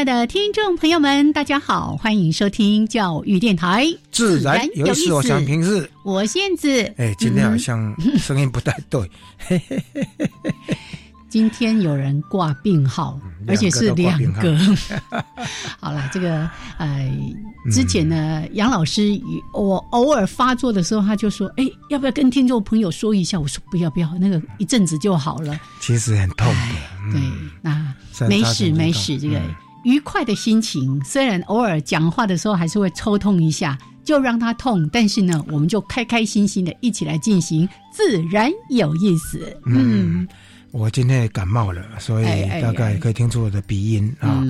爱的听众朋友们，大家好，欢迎收听教育电台。自然有意思，我想平日我现子。哎，今天好像声音不太对。今天有人挂病号，而且是两个。好了，这个呃，之前呢，杨老师我偶尔发作的时候，他就说：“哎，要不要跟听众朋友说一下？”我说：“不要，不要，那个一阵子就好了。”其实很痛的。对，那没事没事，这个。愉快的心情，虽然偶尔讲话的时候还是会抽痛一下，就让它痛。但是呢，我们就开开心心的一起来进行，自然有意思。嗯，我今天也感冒了，所以大概可以听出我的鼻音啊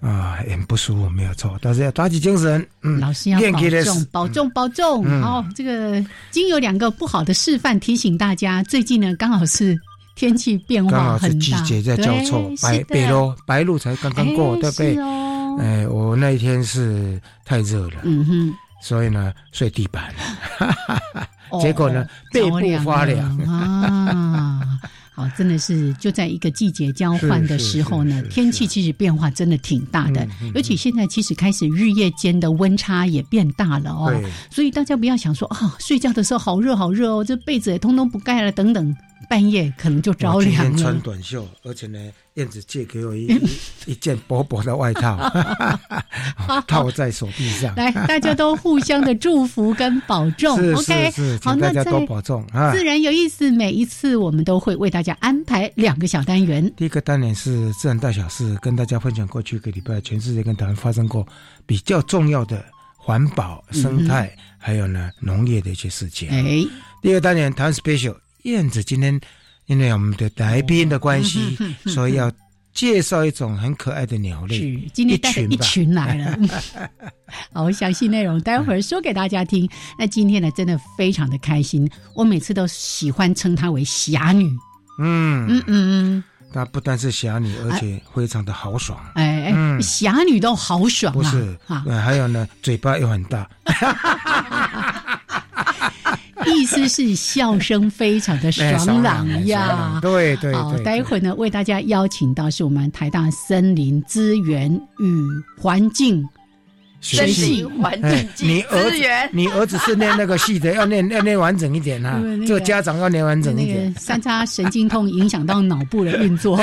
啊，很不舒服，没有错。但是要打起精神，嗯，老师要保重，保重，保重。好，这个经有两个不好的示范，提醒大家，最近呢刚好是。天气变化很大，季节在交错，白白露白露才刚刚过，对不对？哎，我那一天是太热了，嗯哼，所以呢睡地板，结果呢背部发凉。啊！好，真的是就在一个季节交换的时候呢，天气其实变化真的挺大的，尤其现在其实开始日夜间的温差也变大了哦，所以大家不要想说啊，睡觉的时候好热好热哦，这被子也通通不盖了等等。半夜可能就着凉了。穿短袖，而且呢，燕子借给我一 一件薄薄的外套，套在手臂上。来，大家都互相的祝福跟保重。OK，好，大家都保重啊。自然有意思，每一次我们都会为大家安排两个小单元。第一个单元是自然大小事，跟大家分享过去一个礼拜全世界跟台湾发生过比较重要的环保、生态，还有呢农业的一些事情。哎，第二个单元谈 special。燕子今天因为我们的来宾的关系，所以要介绍一种很可爱的鸟类。是，今天带一群来了。好，详细内容待会儿说给大家听。那今天呢，真的非常的开心。我每次都喜欢称她为侠女。嗯嗯嗯嗯，她不但是侠女，而且非常的豪爽。哎哎，侠女都豪爽啊！不是啊，还有呢，嘴巴又很大。意思是笑声非常的爽朗呀，对对。好，待会呢为大家邀请到是我们台大森林资源与环境。身体环境资源，你儿子是念那个系的，要念要念完整一点啊。这个家长要念完整一点。三叉神经痛影响到脑部的运作。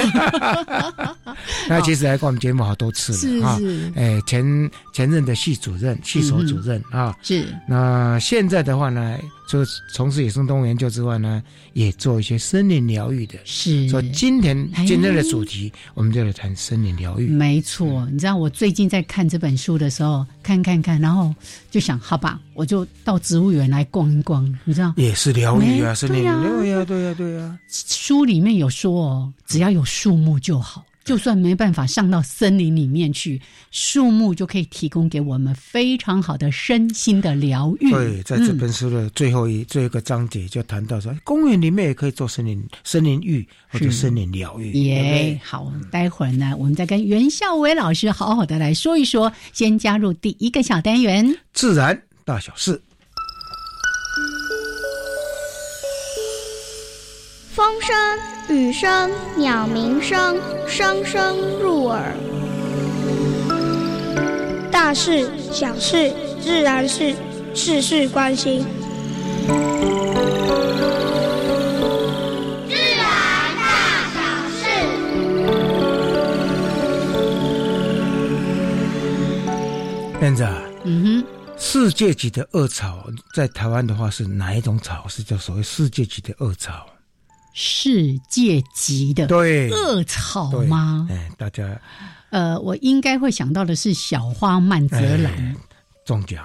那其实来过我们节目好多次了啊。哎，前前任的系主任、系所主任啊。是。那现在的话呢？就从事野生动物研究之外呢，也做一些森林疗愈的。是，所以今天今天的主题，我们就来谈森林疗愈。没错，你知道我最近在看这本书的时候，看看看，然后就想，好吧，我就到植物园来逛一逛。你知道，也是疗愈啊，森林疗愈啊，对呀，对呀。书里面有说哦，只要有树木就好。就算没办法上到森林里面去，树木就可以提供给我们非常好的身心的疗愈。对，在这本书的最后一最后一个章节就谈到说，公园里面也可以做森林森林浴或者森林疗愈。耶，好，待会儿呢，我们再跟袁孝伟老师好好的来说一说。先加入第一个小单元：自然大小事。风声、雨声、鸟鸣声，声声入耳。大事、小事、自然事，事事关心。自然大小事。燕子，嗯哼，世界级的恶草在台湾的话是哪一种草？是叫所谓世界级的恶草？世界级的对恶草吗？哎，大家，呃，我应该会想到的是小花曼泽兰。中奖，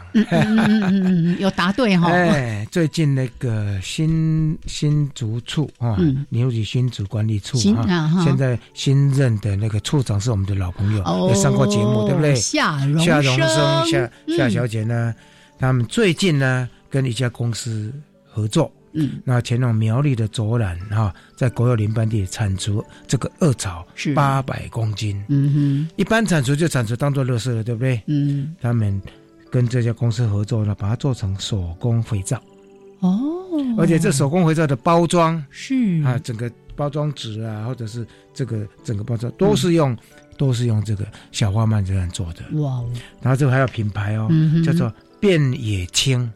有答对哈。哎，最近那个新新竹处啊，牛埔新竹管理处啊，现在新任的那个处长是我们的老朋友，也上过节目，对不对？夏荣夏荣生夏夏小姐呢，他们最近呢跟一家公司合作，嗯，那前往苗栗的卓兰哈，在国有林班地产出这个恶草是。八百公斤，嗯哼，一般产出就产出当做乐色了，对不对？嗯，他们。跟这家公司合作呢，把它做成手工肥皂。哦，而且这手工肥皂的包装是。啊，整个包装纸啊，或者是这个整个包装都是用都是用这个小花曼这样做的。哇，然后这个还有品牌哦，叫做变野青，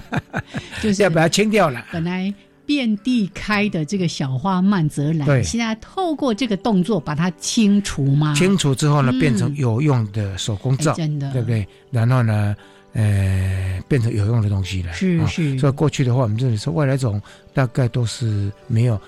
就是要把它清掉了，本来。遍地开的这个小花曼泽兰，现在透过这个动作把它清除吗？清除之后呢，变成有用的手工皂，真的，对不对？然后呢，呃，变成有用的东西了。是是。所以过去的话，我们这里说外来种大概都是没有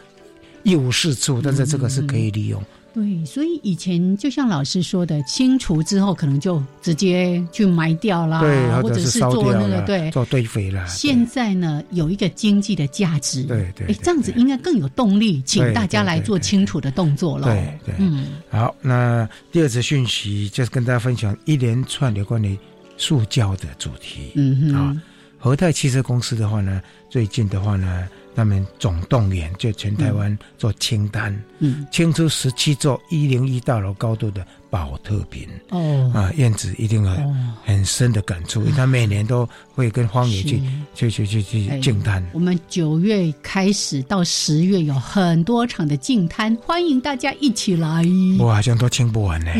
一无是处，但是这个是可以利用。对，所以以前就像老师说的，清除之后可能就直接去埋掉啦，对或者是做那个对做堆肥了。现在呢，有一个经济的价值，对对，这样子应该更有动力，请大家来做清除的动作了。对对，嗯，好，那第二则讯息就是跟大家分享一连串有关于塑胶的主题。嗯哼，啊，和泰汽车公司的话呢，最近的话呢。他们总动员，就全台湾做清单，嗯，清出十七座一零一大楼高度的保特瓶。哦，啊，燕子一定很很深的感触，因为他每年都会跟荒野去去去去去净滩。我们九月开始到十月有很多场的净滩，欢迎大家一起来。我好像都清不完呢，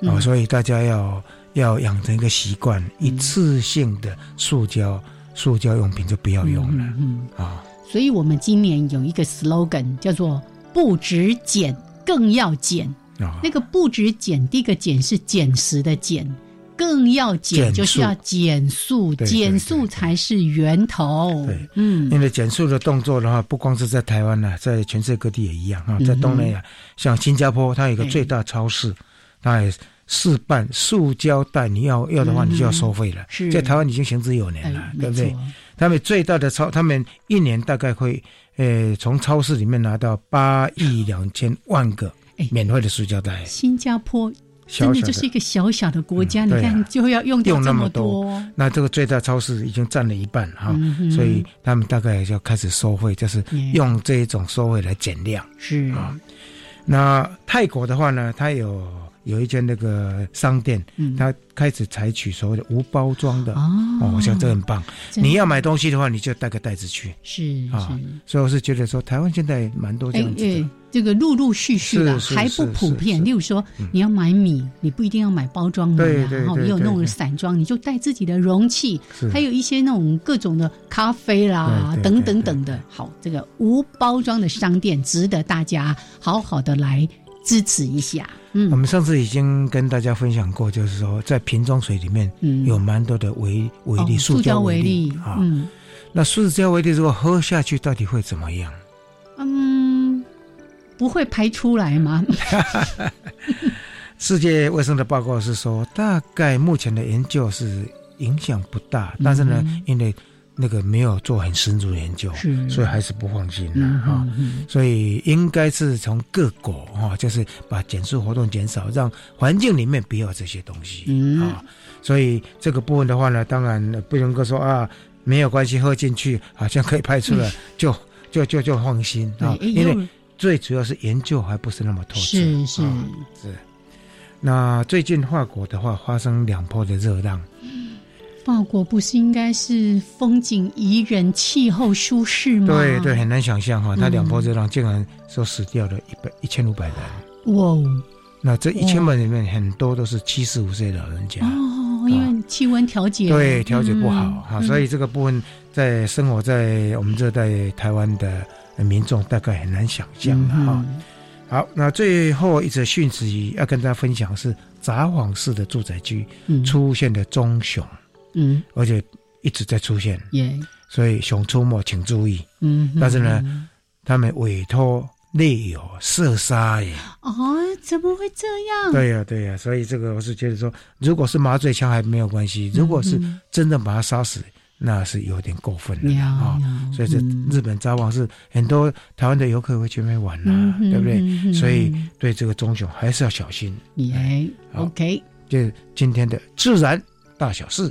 哦，所以大家要要养成一个习惯，一次性的塑胶塑胶用品就不要用了，嗯。啊。所以我们今年有一个 slogan 叫做“不止减，更要减”。那个“不止减”，第一个“减”是减食的“减”，更要减就是要减速，减速才是源头。对，嗯，因为减速的动作的话，不光是在台湾呢，在全世界各地也一样啊。在东南亚，像新加坡，它有一个最大超市，它也示范塑胶袋，你要要的话，你就要收费了。在台湾已经行之有年了，对不对？他们最大的超，他们一年大概会，呃，从超市里面拿到八亿两千万个免费的塑胶袋。新加坡真的就是一个小小的国家，你看就要用掉这么多。那这个最大超市已经占了一半哈，所以他们大概就开始收费，就是用这一种收费来减量。是啊，那泰国的话呢，它有。有一间那个商店，他开始采取所谓的无包装的哦，我想这很棒。你要买东西的话，你就带个袋子去。是啊，所以我是觉得说，台湾现在蛮多这样子的。这个陆陆续续的还不普遍。例如说，你要买米，你不一定要买包装米啊，然后也有那种散装，你就带自己的容器。还有一些那种各种的咖啡啦，等等等的。好，这个无包装的商店值得大家好好的来。支持一下。嗯，我们上次已经跟大家分享过，就是说在瓶装水里面有蛮多的微微粒塑胶微粒啊。嗯，那塑胶微粒如果喝下去，到底会怎么样？嗯，不会排出来吗？世界卫生的报告是说，大概目前的研究是影响不大，但是呢，因为。那个没有做很深入研究，所以还是不放心的哈。所以应该是从各国哈，就是把减速活动减少，让环境里面不要这些东西啊。所以这个部分的话呢，当然不能够说啊没有关系，喝进去好像可以排出来，就就就就放心啊。因为最主要是研究还不是那么透彻，是是是。那最近法国的话发生两波的热浪。法国不是应该是风景宜人、气候舒适吗？对对，很难想象哈，它两波热浪竟然说死掉了一百一千五百人。哇哦！那这一千人里面很多都是七十五岁老人家。哦，因为气温调节。对调节不好哈，所以这个部分在生活在我们这代台湾的民众大概很难想象的哈。好，那最后一则讯息要跟大家分享是札幌市的住宅区出现的棕熊，嗯，而且一直在出现，耶，所以熊出没请注意，嗯，但是呢，他们委托猎友射杀耶，哦，怎么会这样？对呀，对呀，所以这个我是觉得说，如果是麻醉枪还没有关系，如果是真的把他杀死。那是有点过分了啊！所以这日本札幌是很多台湾的游客会去那边玩呐，对不对？所以对这个棕熊还是要小心。耶，OK，就今天的自然大小事。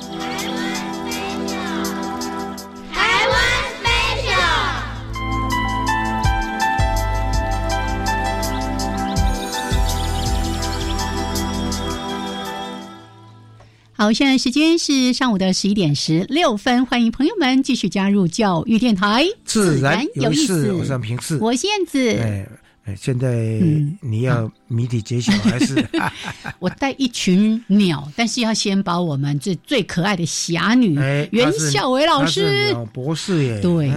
好，现在时间是上午的十一点十六分，欢迎朋友们继续加入教育电台，自然有意思，我是平次，我是燕子。哎，现在你要谜底揭晓还是？我带一群鸟，但是要先把我们这最可爱的侠女袁孝伟老师博士耶，对。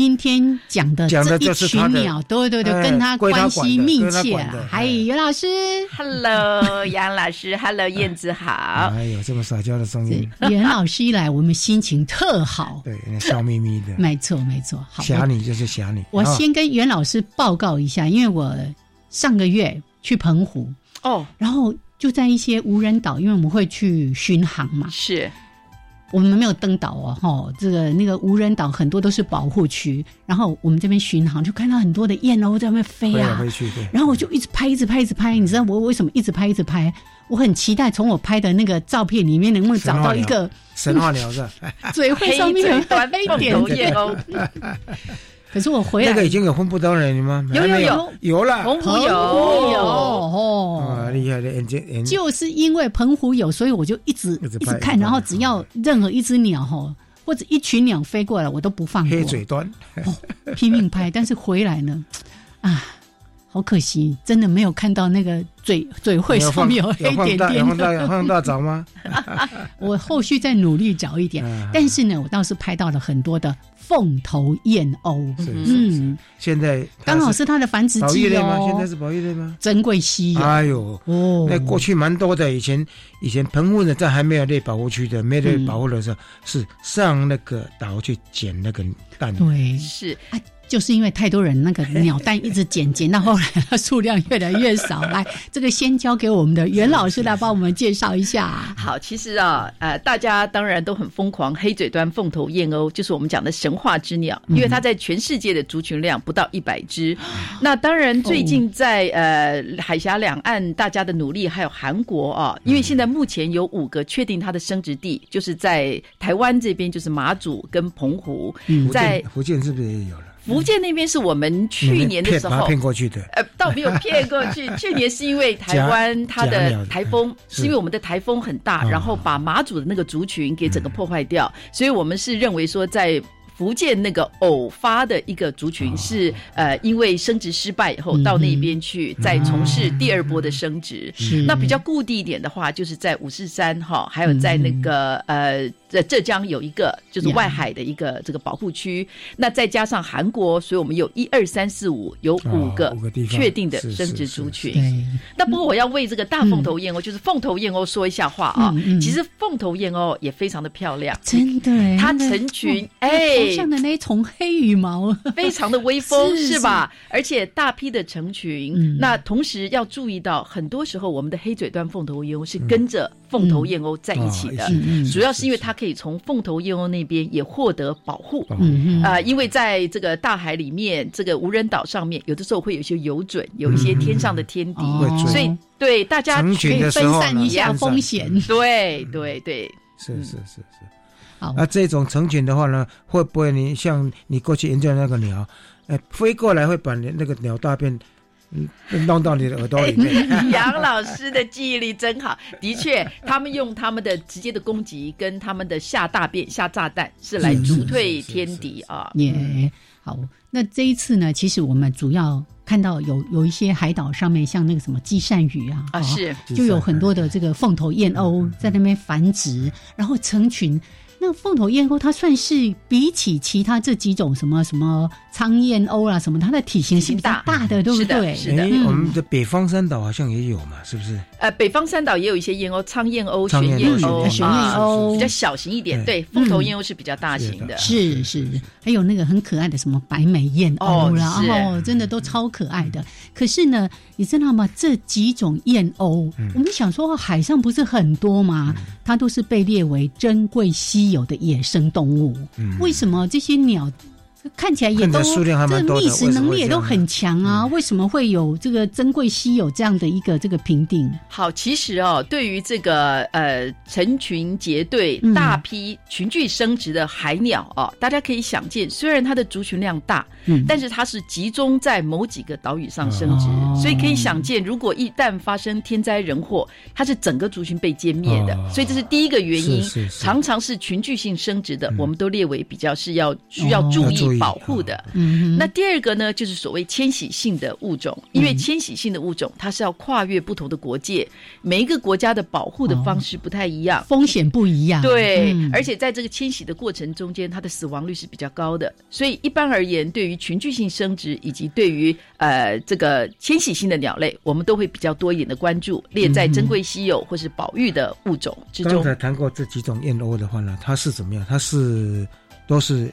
今天讲的这一群鸟，对对对，跟他关系密切。还有，袁老师，Hello，杨老师，Hello，燕子好。哎呦，这么撒娇的声音。袁老师一来，我们心情特好。对，笑眯眯的。没错，没错。好，侠女就是想你。我先跟袁老师报告一下，因为我上个月去澎湖哦，然后就在一些无人岛，因为我们会去巡航嘛。是。我们没有登岛哦，哈，这个那个无人岛很多都是保护区，然后我们这边巡航就看到很多的燕鸥在那边飞啊，飞去对然后我就一直拍，一直拍，一直拍。你知道我为什么一直拍，一直拍？我很期待从我拍的那个照片里面能不能找到一个神话鸟是 嘴会上面有黑点点燕鸥。可是我回来那个已经有分布到了吗？有有有？有。了，澎湖有。有哦，厉害的眼睛，就是因为澎湖有，所以我就一直一直看，然后只要任何一只鸟哈，或者一群鸟飞过来，我都不放过，黑嘴端，拼命拍。但是回来呢，啊。好可惜，真的没有看到那个嘴嘴会上面有黑点点。有放大有放大找吗？我后续再努力找一点。但是呢，我倒是拍到了很多的凤头燕鸥。嗯，现在刚好是它的繁殖季哦。现在是保育类吗？珍贵稀有。哎呦，哦，那过去蛮多的。以前以前澎湖呢，在还没有列保护区的、没有列保护的时候，是上那个岛去捡那个蛋。对，是。就是因为太多人那个 鸟蛋一直捡捡到后来，它数量越来越少。来，这个先交给我们的袁老师来帮我们介绍一下。好，其实啊，呃，大家当然都很疯狂，黑嘴端凤头燕鸥就是我们讲的神话之鸟，因为它在全世界的族群量不到一百只。那当然，最近在呃海峡两岸大家的努力，还有韩国啊，因为现在目前有五个确定它的生殖地，就是在台湾这边，就是马祖跟澎湖，嗯在福建是不是也有了？福建那边是我们去年的时候骗过去的，呃，倒没有骗过去。去年是因为台湾它的台风，是因为我们的台风很大，然后把马祖的那个族群给整个破坏掉，所以我们是认为说在。福建那个偶发的一个族群是呃，因为生殖失败以后到那边去再从事第二波的生殖。那比较固定一点的话，就是在五四三哈，还有在那个呃，在浙江有一个就是外海的一个这个保护区。那再加上韩国，所以我们有一二三四五有五个确定的生殖族群。那不过我要为这个大凤头燕鸥，就是凤头燕鸥说一下话啊。其实凤头燕鸥也非常的漂亮，真的，它成群哎。像的那一丛黑羽毛，非常的威风，是吧？而且大批的成群。那同时要注意到，很多时候我们的黑嘴端凤头燕鸥是跟着凤头燕鸥在一起的，主要是因为它可以从凤头燕鸥那边也获得保护。啊，因为在这个大海里面，这个无人岛上面，有的时候会有一些游隼，有一些天上的天敌，所以对大家可以分散一下风险。对对对，是是是是。那这种成群的话呢，会不会你像你过去研究那个鸟，哎，飞过来会把你那个鸟大便弄到你的耳朵里面。杨老师的记忆力真好，的确，他们用他们的直接的攻击跟他们的下大便、下炸弹是来逐退天敌啊。耶，好，那这一次呢，其实我们主要看到有有一些海岛上面，像那个什么积善屿啊，啊是，就有很多的这个凤头燕鸥在那边繁殖，然后成群。那凤头燕鸥它算是比起其他这几种什么什么苍燕鸥啊什么，它的体型是比较大的，对不对？是的，我们的北方三岛好像也有嘛，是不是？呃，北方三岛也有一些燕鸥，苍燕鸥、玄燕鸥、玄燕鸥比较小型一点。对，凤头燕鸥是比较大型的。是是，还有那个很可爱的什么白眉燕鸥啦，哦，真的都超可爱的。可是呢，你知道吗？这几种燕鸥，我们想说海上不是很多吗？它都是被列为珍贵稀有的野生动物。为什么这些鸟？看起来也都这个觅食能力也都很强啊，为什么会有这个珍贵稀有这样的一个这个评定？好，其实哦，对于这个呃成群结队、大批群聚生殖的海鸟哦，大家可以想见，虽然它的族群量大，嗯，但是它是集中在某几个岛屿上生殖，所以可以想见，如果一旦发生天灾人祸，它是整个族群被歼灭的。所以这是第一个原因，常常是群聚性生殖的，我们都列为比较是要需要注意。保护的，嗯那第二个呢，就是所谓迁徙性的物种，因为迁徙性的物种，它是要跨越不同的国界，每一个国家的保护的方式不太一样，风险不一样。对，而且在这个迁徙的过程中间，它的死亡率是比较高的，所以一般而言，对于群聚性生殖以及对于呃这个迁徙性的鸟类，我们都会比较多一点的关注，列在珍贵稀有或是保育的物种之中。刚才谈过这几种燕鸥的话呢，它是怎么样？它是都是。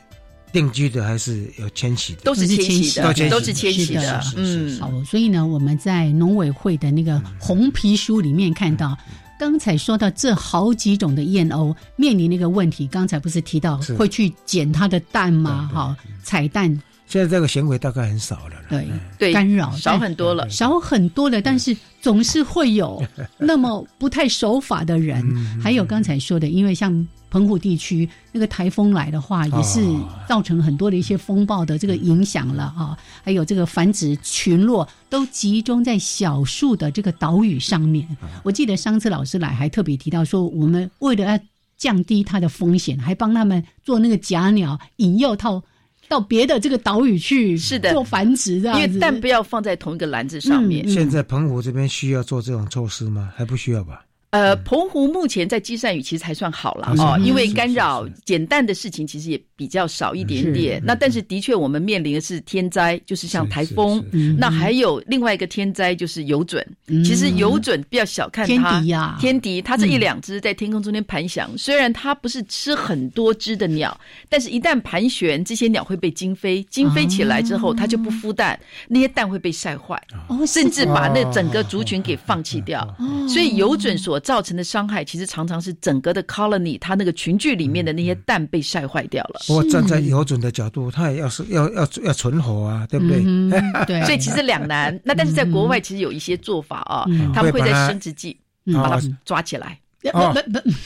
定居的还是有迁徙的，都是迁徙的，都是迁徙的。嗯，好，所以呢，我们在农委会的那个红皮书里面看到，刚才说到这好几种的燕鸥面临那个问题，刚才不是提到会去捡它的蛋吗？哈，彩蛋。现在这个行为大概很少了，对对，干扰少很多了，少很多了，但是总是会有 那么不太守法的人。还有刚才说的，因为像。澎湖地区那个台风来的话，也是造成很多的一些风暴的这个影响了啊。还有这个繁殖群落都集中在小树的这个岛屿上面。我记得上次老师来还特别提到说，我们为了要降低它的风险，还帮他们做那个假鸟，引诱到到别的这个岛屿去，是的，做繁殖的。因为蛋不要放在同一个篮子上面。现在澎湖这边需要做这种措施吗？还不需要吧？呃，澎湖目前在积善雨其实还算好了哦，因为干扰减淡的事情其实也比较少一点点。那但是的确，我们面临的是天灾，就是像台风。那还有另外一个天灾就是游隼。其实游隼不要小看它，天敌呀，天敌。它这一两只在天空中间盘旋，虽然它不是吃很多只的鸟，但是一旦盘旋，这些鸟会被惊飞。惊飞起来之后，它就不孵蛋，那些蛋会被晒坏，甚至把那整个族群给放弃掉。所以游隼所造成的伤害，其实常常是整个的 colony 它那个群聚里面的那些蛋被晒坏掉了。我站在有准的角度，它也要是要要要存活啊，对不对？对。所以其实两难。那但是在国外其实有一些做法啊，他们会在生殖季把它抓起来。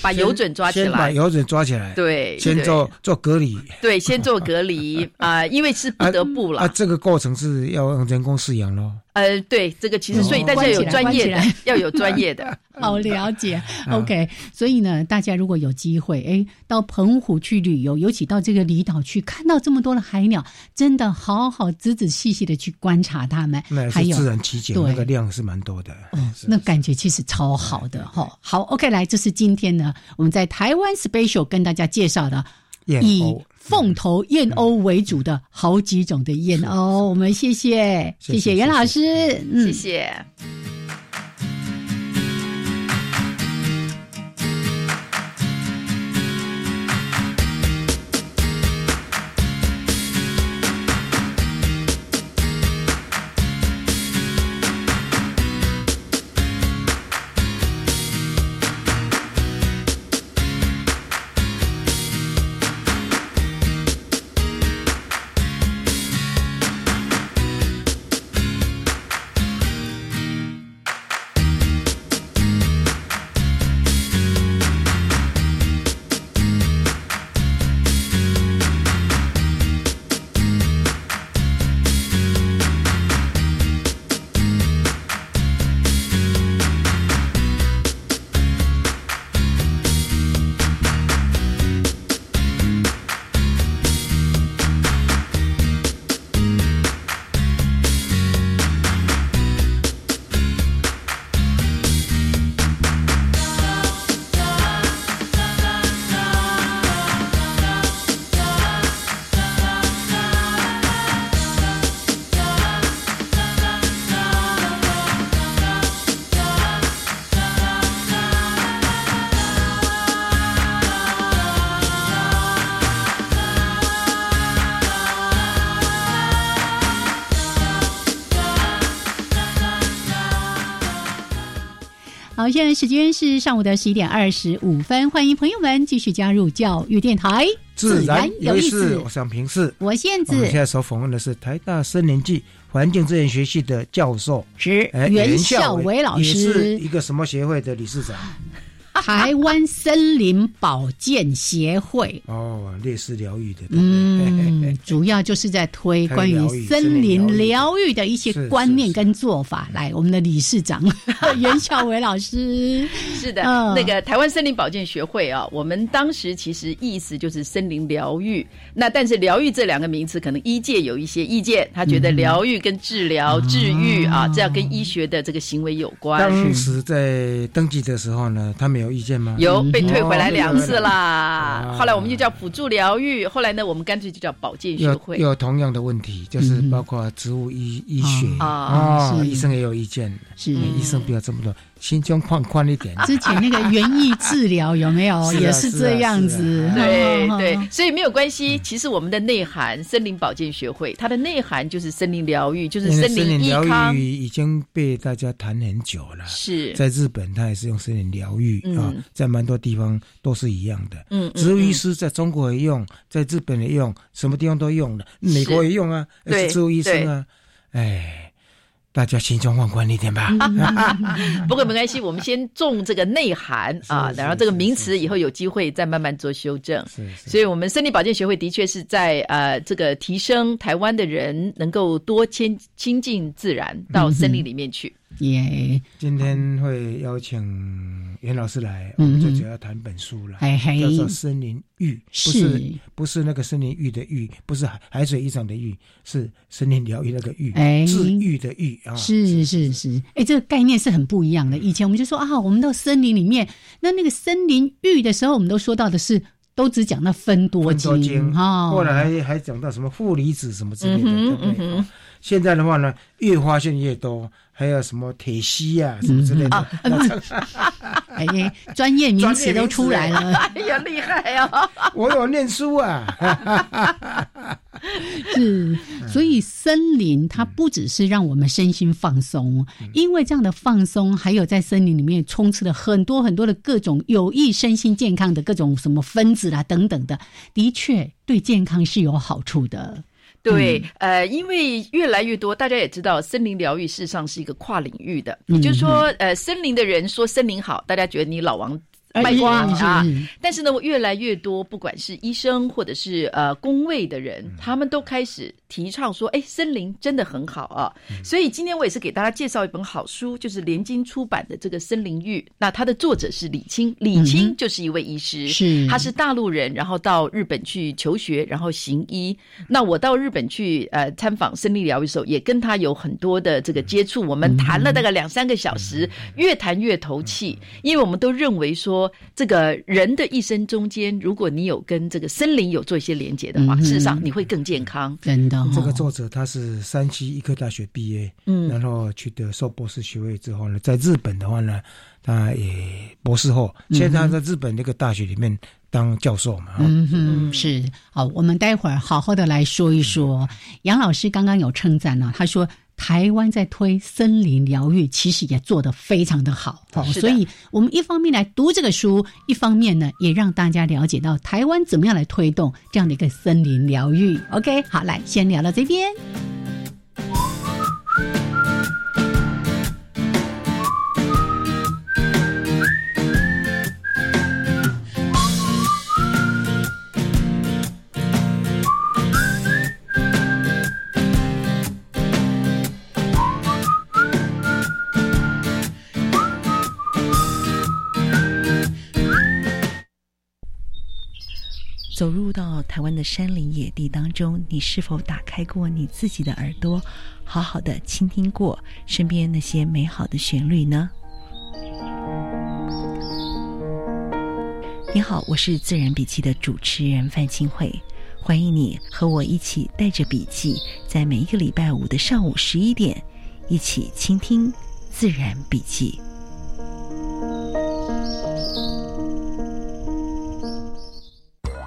把油准抓起来，把油准抓起来，对，先做做隔离，对，先做隔离 啊，因为是不得不了。啊，这个过程是要用人工饲养喽。呃，对，这个其实所以大家有专业的，要有专业的，好了解。OK，所以呢，大家如果有机会，哎，到澎湖去旅游，尤其到这个离岛去，看到这么多的海鸟，真的好好仔仔细细的去观察它们。还有自然奇景，那个量是蛮多的。哦，那感觉其实超好的哈。好，OK，来，这是今天呢，我们在台湾 Special 跟大家介绍的以。凤头燕鸥为主的好几种的燕鸥，我们谢谢谢谢袁老师，谢谢。好，现在时间是上午的十一点二十五分，欢迎朋友们继续加入教育电台。自然有意思，我想平视，我现在现在所访问的是台大森林系环境资源学系的教授，是袁孝伟老师，是一个什么协会的理事长？台湾森林保健协会哦，烈士疗愈的，嗯，主要就是在推关于森林疗愈的一些观念跟做法。来，我们的理事长袁孝伟老师，是的，那个台湾森林保健学会啊，我们当时其实意思就是森林疗愈。那但是疗愈这两个名词，可能医界有一些意见，他觉得疗愈跟治疗、治愈啊，这样跟医学的这个行为有关。当时在登记的时候呢，他们。有意见吗？有被退回来两次啦。后来我们就叫辅助疗愈，后来呢，我们干脆就叫保健学会。有同样的问题，就是包括植物医医学。啊，医生也有意见，是。医生不要这么多。心胸宽宽一点。之前那个园艺治疗有没有也是这样子？对对，所以没有关系。其实我们的内涵，森林保健学会，它的内涵就是森林疗愈，就是森林疗愈已经被大家谈很久了。是在日本，它也是用森林疗愈啊，在蛮多地方都是一样的。嗯，植物医师在中国也用，在日本也用，什么地方都用的，美国也用啊，是植物医生啊，哎。大家心中放宽一点吧。不过没关系，我们先重这个内涵啊，然后这个名词以后有机会再慢慢做修正。所以，我们森林保健学会的确是在呃这个提升台湾的人能够多亲亲近自然，到森林里面去。耶，今天会邀请袁老师来，我们最主要谈本书了，叫做《森林浴》，不是不是那个森林浴的浴，不是海海水浴场的浴，是森林疗愈那个浴，治愈的愈啊。是是是，哎，这个概念是很不一样的。以前我们就说啊，我们到森林里面，那那个森林浴的时候，我们都说到的是，都只讲那分多精哈，后来还还讲到什么负离子什么之类的，对不对？现在的话呢，越发现越多。还有什么铁西呀，什么之类的，哎，专业名词都出来了，哎呀，厉害啊！我有念书啊，是，所以森林它不只是让我们身心放松，因为这样的放松，还有在森林里面充斥了很多很多的各种有益身心健康的各种什么分子啦等等的，的确对健康是有好处的。对，呃，因为越来越多，大家也知道，森林疗愈事实上是一个跨领域的，也就是说，呃，森林的人说森林好，大家觉得你老王。卖瓜啊！但是呢，越来越多，不管是医生或者是呃工位的人，他们都开始提倡说：“哎，森林真的很好啊！”所以今天我也是给大家介绍一本好书，就是联经出版的这个《森林浴》。那它的作者是李清，李清就是一位医师，是他是大陆人，然后到日本去求学，然后行医。那我到日本去呃参访森林疗愈的时候，也跟他有很多的这个接触。我们谈了大概两三个小时，越谈越投气，因为我们都认为说。这个人的一生中间，如果你有跟这个森林有做一些连接的话，事实上你会更健康。真的，这个作者他是山西医科大学毕业，嗯，然后取得硕博士学位之后呢，在日本的话呢，他也博士后，现在他在日本那个大学里面当教授嘛。嗯哼，是好，我们待会儿好好的来说一说。杨老师刚刚有称赞了，他说。台湾在推森林疗愈，其实也做得非常的好，所以我们一方面来读这个书，一方面呢，也让大家了解到台湾怎么样来推动这样的一个森林疗愈。OK，好，来先聊到这边。走入到台湾的山林野地当中，你是否打开过你自己的耳朵，好好的倾听过身边那些美好的旋律呢？你好，我是自然笔记的主持人范清慧，欢迎你和我一起带着笔记，在每一个礼拜五的上午十一点，一起倾听自然笔记。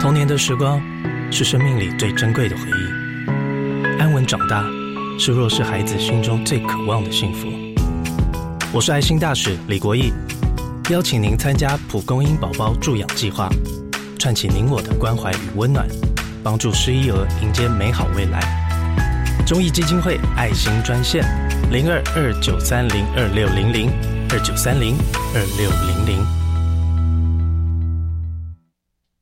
童年的时光是生命里最珍贵的回忆，安稳长大是弱势孩子心中最渴望的幸福。我是爱心大使李国义，邀请您参加蒲公英宝宝助养计划，串起您我的关怀与温暖。帮助失依儿迎接美好未来。中义基金会爱心专线：零二二九三零二六零零二九三零二六零零。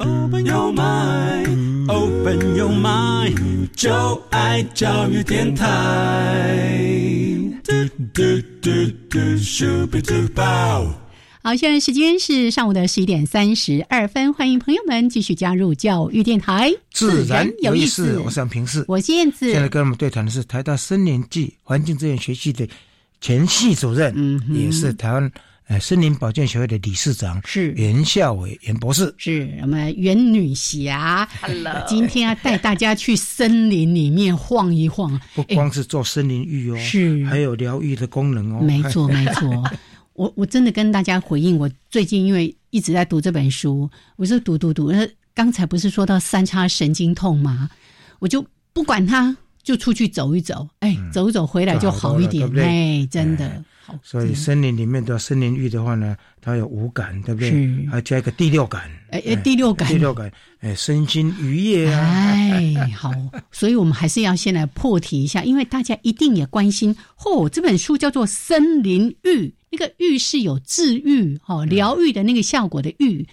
，Open your mind，Open your mind，就爱教育电台。好，现在时间是上午的十一点三十二分，欢迎朋友们继续加入教育电台，自然有意思。我是杨平视，我是燕子。现在跟我们对谈的是台大森林暨环境资源学系的前系主任，嗯，也是台湾。呃，森林保健协会的理事长是袁孝伟袁博士，是我们袁女侠。Hello，今天要带大家去森林里面晃一晃，不光是做森林浴哦，是还有疗愈的功能哦。没错，没错。我我真的跟大家回应，我最近因为一直在读这本书，我是读读读。那刚才不是说到三叉神经痛吗？我就不管它，就出去走一走，哎，走一走回来就好一点，哎，真的。所以森林里面的森林浴的话呢，它有五感，对不对？还加一个第六感。哎哎，第六感，第六感，哎，身心愉悦啊！哎，好，所以我们还是要先来破题一下，因为大家一定也关心。哦，这本书叫做《森林浴》，那个浴是有治愈、哈疗愈的那个效果的浴。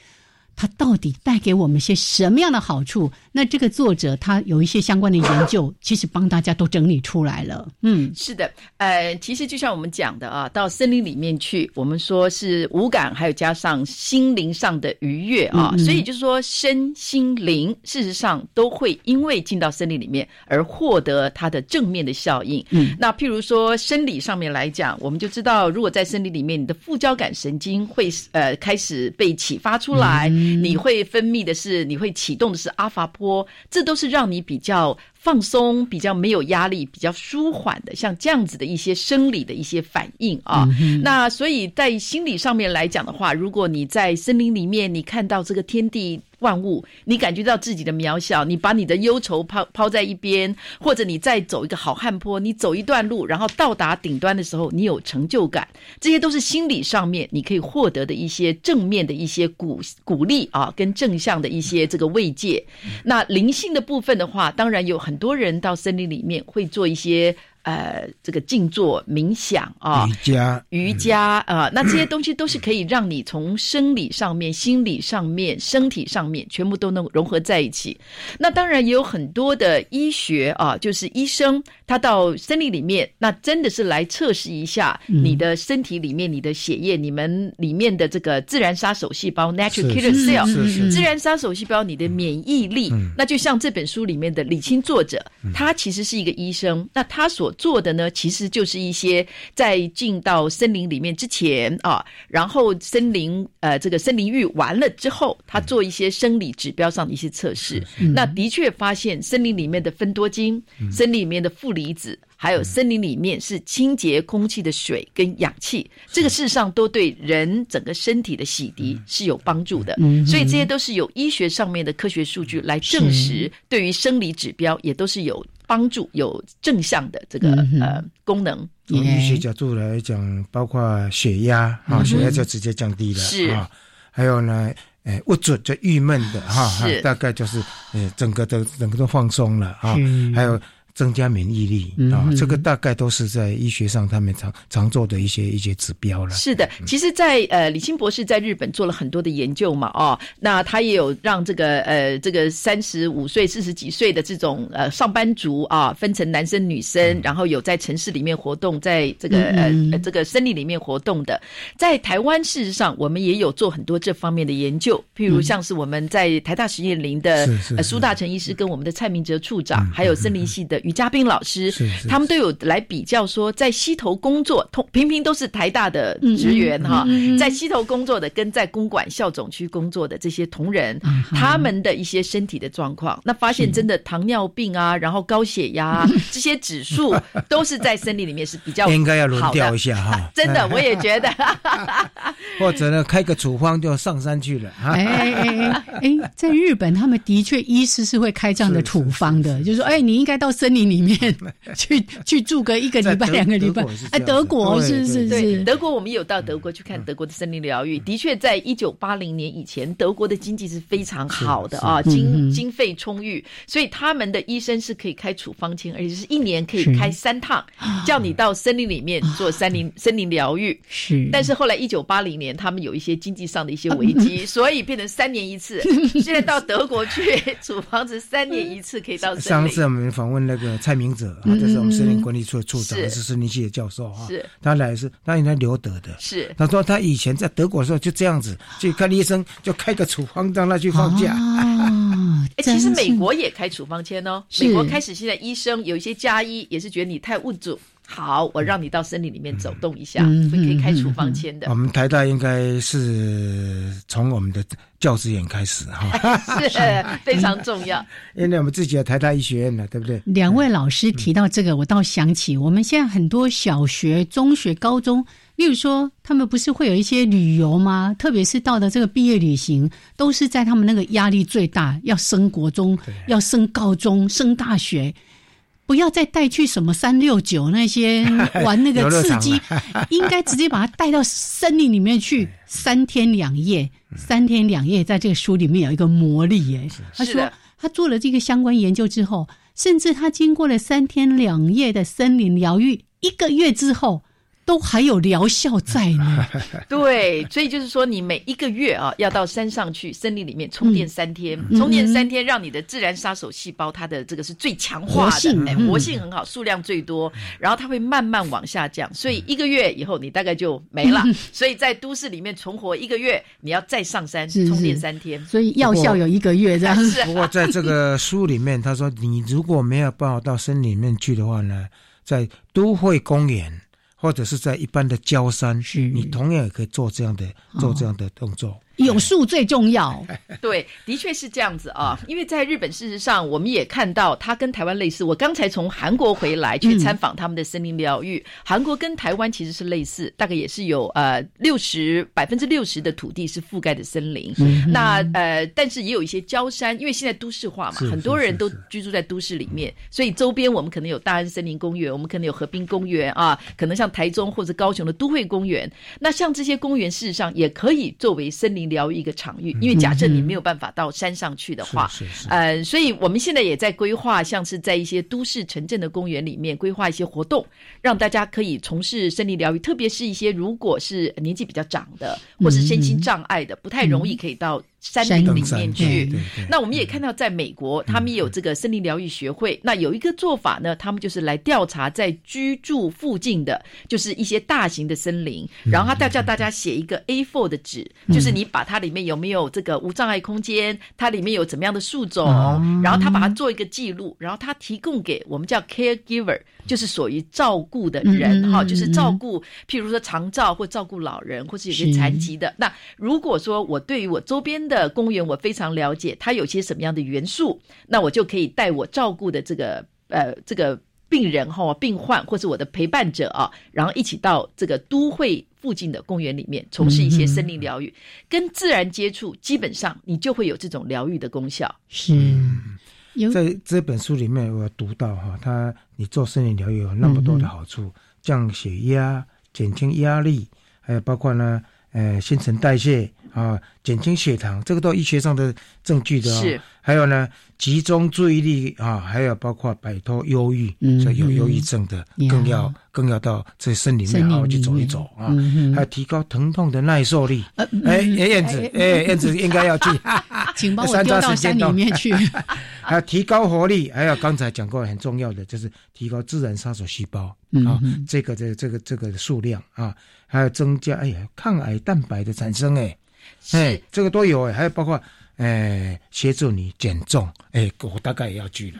它到底带给我们些什么样的好处？那这个作者他有一些相关的研究，其实帮大家都整理出来了。嗯，是的，呃，其实就像我们讲的啊，到森林里面去，我们说是五感，还有加上心灵上的愉悦啊，所以就是说身心灵事实上都会因为进到森林里面而获得它的正面的效应。嗯，那譬如说生理上面来讲，我们就知道，如果在森林里面，你的副交感神经会呃开始被启发出来。你会分泌的是，你会启动的是阿法波，这都是让你比较放松、比较没有压力、比较舒缓的，像这样子的一些生理的一些反应啊。那所以在心理上面来讲的话，如果你在森林里面，你看到这个天地。万物，你感觉到自己的渺小，你把你的忧愁抛抛在一边，或者你再走一个好汉坡，你走一段路，然后到达顶端的时候，你有成就感，这些都是心理上面你可以获得的一些正面的一些鼓鼓励啊，跟正向的一些这个慰藉。那灵性的部分的话，当然有很很多人到森林里面会做一些。呃，这个静坐冥想啊，瑜伽，瑜伽啊，那这些东西都是可以让你从生理上面、心理上面、身体上面全部都能融合在一起。那当然也有很多的医学啊，就是医生他到森林里面，那真的是来测试一下你的身体里面、你的血液、你们里面的这个自然杀手细胞 （natural killer cell），自然杀手细胞，你的免疫力。那就像这本书里面的李清作者，他其实是一个医生，那他所做的呢，其实就是一些在进到森林里面之前啊，然后森林呃这个森林浴完了之后，他做一些生理指标上的一些测试，那的确发现森林里面的芬多精、森林里面的负离子。还有森林里面是清洁空气的水跟氧气，这个事实上都对人整个身体的洗涤是有帮助的。所以这些都是有医学上面的科学数据来证实，对于生理指标也都是有帮助、有正向的这个呃功能。从医学角度来讲，包括血压啊，血压就直接降低了是啊。还有呢，诶，不准就郁闷的哈，大概就是呃，整个的整个都放松了啊。还有。增加免疫力啊，这个大概都是在医学上他们常常做的一些一些指标了。是的，其实，在呃李清博士在日本做了很多的研究嘛，哦，那他也有让这个呃这个三十五岁、四十几岁的这种呃上班族啊，分成男生女生，然后有在城市里面活动，在这个呃这个森林里面活动的。在台湾，事实上我们也有做很多这方面的研究，譬如像是我们在台大实验林的苏大成医师跟我们的蔡明哲处长，还有森林系的。于嘉宾老师，他们都有来比较说，在西头工作，同平平都是台大的职员哈，在西头工作的跟在公馆校总区工作的这些同仁，他们的一些身体的状况，那发现真的糖尿病啊，然后高血压 这些指数都是在森林里面是比较 应该要轮调一下哈，真的我也觉得，或者呢开个处方就上山去了。哎哎哎，在日本他们的确医师是会开这样的处方的，就是说哎你应该到森。里面 去去住个一个礼拜两个礼拜，哎，德国是是是，德国我们有到德国去看德国的森林疗愈，的确在一九八零年以前，德国的经济是非常好的啊，经经费充裕，所以他们的医生是可以开处方签，而且是一年可以开三趟，叫你到森林里面做森林森林疗愈。是，但是后来一九八零年，他们有一些经济上的一些危机，所以变成三年一次。现在到德国去，处方子三年一次可以到。上次我们访问那个。呃，蔡明哲啊，这是我们森林管理处的处长，是森林系的教授啊。是，他来是，他应该留德的。是，他说他以前在德国的时候就这样子，去看医生就开个处方让他去放假。啊，哎，其实美国也开处方签哦。美国开始现在医生有一些加医也是觉得你太物主。好，我让你到森林里面走动一下，会可以开处方签的。我们台大应该是从我们的教职员开始哈，是非常重要。因为我们自己的台大医学院呢，对不对？两位老师提到这个，我倒想起我们现在很多小学、中学、高中，例如说他们不是会有一些旅游吗？特别是到的这个毕业旅行，都是在他们那个压力最大，要升国中，要升高中，升大学。不要再带去什么三六九那些 玩那个刺激，应该直接把他带到森林里面去三天两夜。三天两夜，在这个书里面有一个魔力耶。他说他做了这个相关研究之后，甚至他经过了三天两夜的森林疗愈，一个月之后。都还有疗效在呢，对，所以就是说，你每一个月啊，要到山上去森林里面充电三天，充电三天，让你的自然杀手细胞它的这个是最强化的，活性很好，数量最多，然后它会慢慢往下降，所以一个月以后你大概就没了。所以在都市里面存活一个月，你要再上山充电三天，所以药效有一个月这样。不过在这个书里面，他说你如果没有办法到森林里面去的话呢，在都会公园。或者是在一般的焦山，你同样也可以做这样的做这样的动作。有树最重要，对，的确是这样子啊。因为在日本，事实上我们也看到它跟台湾类似。我刚才从韩国回来，去参访他们的森林疗愈。韩国跟台湾其实是类似，大概也是有呃六十百分之六十的土地是覆盖的森林。那呃，但是也有一些郊山，因为现在都市化嘛，很多人都居住在都市里面，所以周边我们可能有大安森林公园，我们可能有河滨公园啊，可能像台中或者高雄的都会公园。那像这些公园，事实上也可以作为森林。疗愈一个场域，因为假设你没有办法到山上去的话，呃，所以我们现在也在规划，像是在一些都市城镇的公园里面规划一些活动，让大家可以从事森林疗愈，特别是一些如果是年纪比较长的，或是身心障碍的，不太容易可以到。山林里面去，那我们也看到，在美国，他们也有这个森林疗愈学会。那有一个做法呢，他们就是来调查在居住附近的，就是一些大型的森林，然后他叫大家写一个 A4 的纸，就是你把它里面有没有这个无障碍空间，它里面有怎么样的树种，然后他把它做一个记录，然后他提供给我们叫 caregiver，就是属于照顾的人哈，就是照顾，譬如说长照或照顾老人，或是有些残疾的。那如果说我对于我周边的的公园我非常了解，它有些什么样的元素，那我就可以带我照顾的这个呃这个病人哈病患或者我的陪伴者啊，然后一起到这个都会附近的公园里面从事一些森林疗愈，跟自然接触，基本上你就会有这种疗愈的功效。是，在这本书里面，我读到哈，他你做森林疗愈有那么多的好处，降血压、减轻压力，还有包括呢，呃，新陈代谢啊，减轻血糖，这个都医学上的证据的。是。还有呢，集中注意力啊，还有包括摆脱忧郁，所以有忧郁症的更要更要到这森林里面。好好去走一走啊，还有提高疼痛的耐受力。哎，燕子，哎，燕子应该要去 请帮我丢到山里面去。还有提高活力，还有刚才讲过很重要的，就是提高自然杀手细胞啊，这个这这个这个数量啊，还有增加哎呀抗癌蛋白的产生哎，哎，这个都有哎，还有包括。哎，协助你减重，哎，我大概也要去了。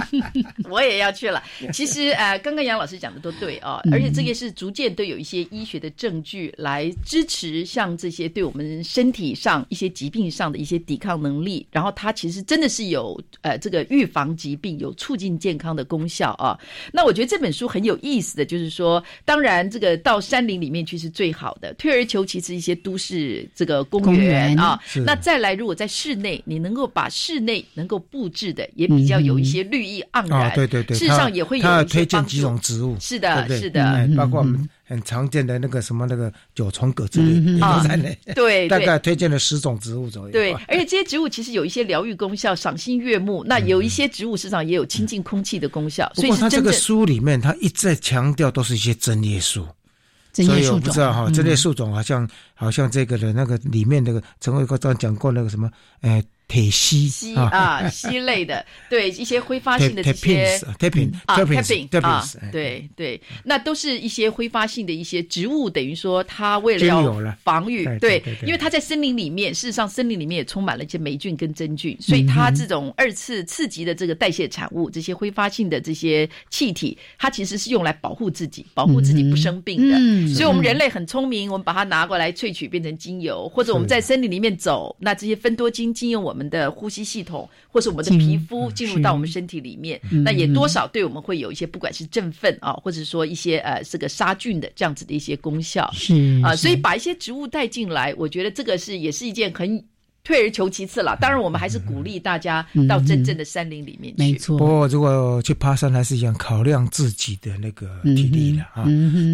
我也要去了。其实，呃，刚刚杨老师讲的都对哦，而且这个是逐渐都有一些医学的证据来支持，像这些对我们身体上一些疾病上的一些抵抗能力。然后，它其实真的是有呃这个预防疾病、有促进健康的功效啊。那我觉得这本书很有意思的就是说，当然这个到山林里面去是最好的，退而求其次一些都市这个公园啊。那再来如果在室内，你能够把室内能够布置的也比较有一些绿意盎然。对对对，事实上也会有他推荐几种植物。是的，是的，包括我们很常见的那个什么那个九重葛之类都在内。对，大概推荐了十种植物左右。对，而且这些植物其实有一些疗愈功效，赏心悦目。那有一些植物，实际上也有清净空气的功效。所以他这个书里面，他一再强调都是一些针叶树。所以我不知道哈，这类树种好像好像这个的那个里面那个陈伟哥刚讲过那个什么，哎。铁烯烯啊，烯类的，对一些挥发性的这些啊啊，对对，那都是一些挥发性的一些植物，等于说它为了要防御，对，因为它在森林里面，事实上森林里面也充满了一些霉菌跟真菌，所以它这种二次刺激的这个代谢产物，这些挥发性的这些气体，它其实是用来保护自己，保护自己不生病的。所以，我们人类很聪明，我们把它拿过来萃取变成精油，或者我们在森林里面走，那这些分多精经由我们。我们的呼吸系统，或是我们的皮肤进入到我们身体里面，那也多少对我们会有一些，不管是振奋啊，或者说一些呃这个杀菌的这样子的一些功效。是啊，所以把一些植物带进来，我觉得这个是也是一件很退而求其次了。当然，我们还是鼓励大家到真正的山林里面去。没错。不过，如果去爬山，还是一样考量自己的那个体力的啊。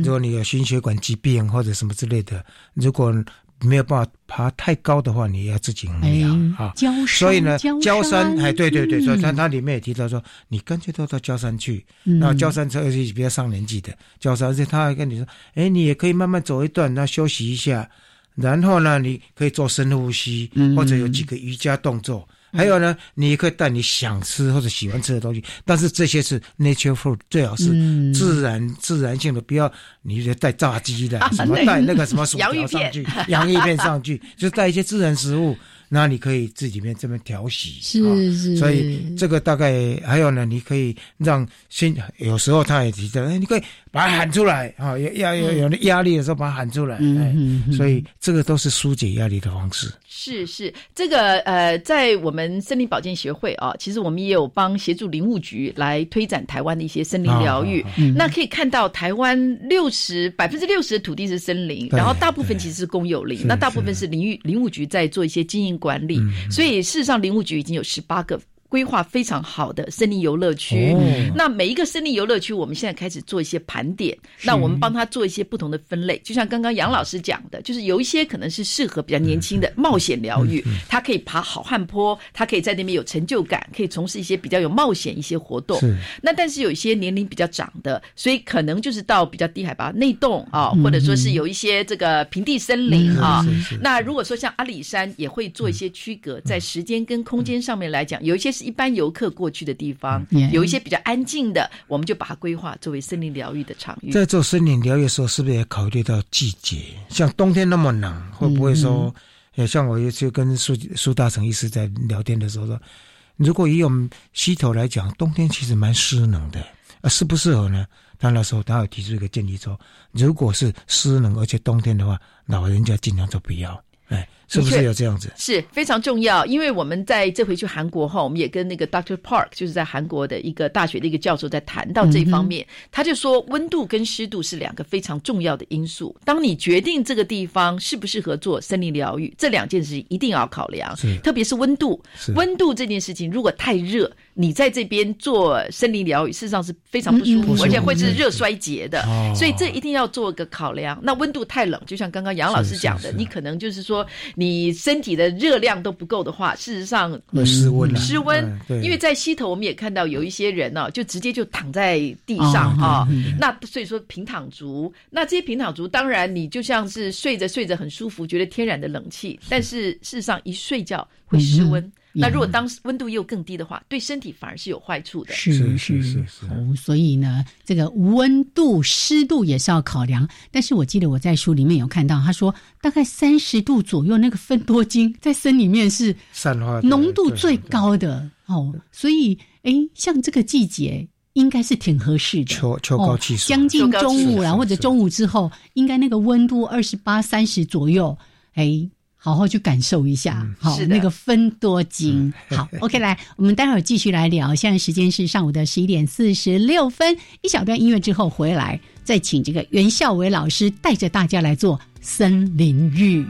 如果你有心血管疾病或者什么之类的，如果没有办法爬太高的话，你要自己衡量啊。所以呢，焦山，哎，对对对，所以它它里面也提到说，你干脆都到焦山去。那焦山车是比较上年纪的焦山，而且他还跟你说，哎，你也可以慢慢走一段，那休息一下，然后呢，你可以做深呼吸，或者有几个瑜伽动作。还有呢，你也可以带你想吃或者喜欢吃的东西，但是这些是 nature food，最好是自然自然性的，不要你就带炸鸡的，什么带那个什么薯条上去，洋芋片上去，就带一些自然食物。那你可以自己面这边调洗，是是，所以这个大概还有呢，你可以让心有时候他也提到，哎，你可以把它喊出来啊，要要有压力的时候把它喊出来，嗯所以这个都是疏解压力的方式。是是，这个呃，在我们森林保健协会啊，其实我们也有帮协助林务局来推展台湾的一些森林疗愈。那可以看到，台湾六十百分之六十的土地是森林，然后大部分其实是公有林，那大部分是。林域林务局在做一些经营管理，所以事实上林务局已经有十八个。规划非常好的森林游乐区，那每一个森林游乐区，我们现在开始做一些盘点。那我们帮他做一些不同的分类，就像刚刚杨老师讲的，就是有一些可能是适合比较年轻的冒险疗愈，他可以爬好汉坡，他可以在那边有成就感，可以从事一些比较有冒险一些活动。那但是有一些年龄比较长的，所以可能就是到比较低海拔内洞啊，或者说是有一些这个平地森林啊。那如果说像阿里山也会做一些区隔，在时间跟空间上面来讲，有一些。是一般游客过去的地方，有一些比较安静的，我们就把它规划作为森林疗愈的场域。在做森林疗愈的时候，是不是也考虑到季节？像冬天那么冷，会不会说，也像我就跟苏苏大成医师在聊天的时候说，如果以我们溪头来讲，冬天其实蛮湿冷的，啊，适不适合呢？他那时候他有提出一个建议说，如果是湿冷而且冬天的话，老人家尽量都不要。哎，是不是有这样子？是非常重要，因为我们在这回去韩国后，我们也跟那个 Doctor Park，就是在韩国的一个大学的一个教授在谈到这一方面，他就说温度跟湿度是两个非常重要的因素。当你决定这个地方适不适合做森林疗愈，这两件事情一定要考量，特别是温度。温度这件事情，如果太热，你在这边做森林疗愈，事实上是非常不舒服，而且会是热衰竭的。所以这一定要做个考量。那温度太冷，就像刚刚杨老师讲的，你可能就是说。你身体的热量都不够的话，事实上失温失温，因为在溪头我们也看到有一些人呢，就直接就躺在地上啊。那所以说平躺族，那这些平躺族，当然你就像是睡着睡着很舒服，觉得天然的冷气，但是事实上一睡觉会失温。那如果当温度又更低的话，对身体反而是有坏处的。是是是是。哦，所以呢，这个温度、湿度也是要考量。但是我记得我在书里面有看到，他说大概三十度左右，那个芬多精在身里面是散发浓度最高的哦。所以，哎，像这个季节应该是挺合适的。秋秋高气爽，将近中午了，或者中午之后，应该那个温度二十八、三十左右，哎。好好去感受一下，好那个分多精。好，OK，来，我们待会儿继续来聊。现在时间是上午的十一点四十六分，一小段音乐之后回来，再请这个袁孝伟老师带着大家来做森林浴。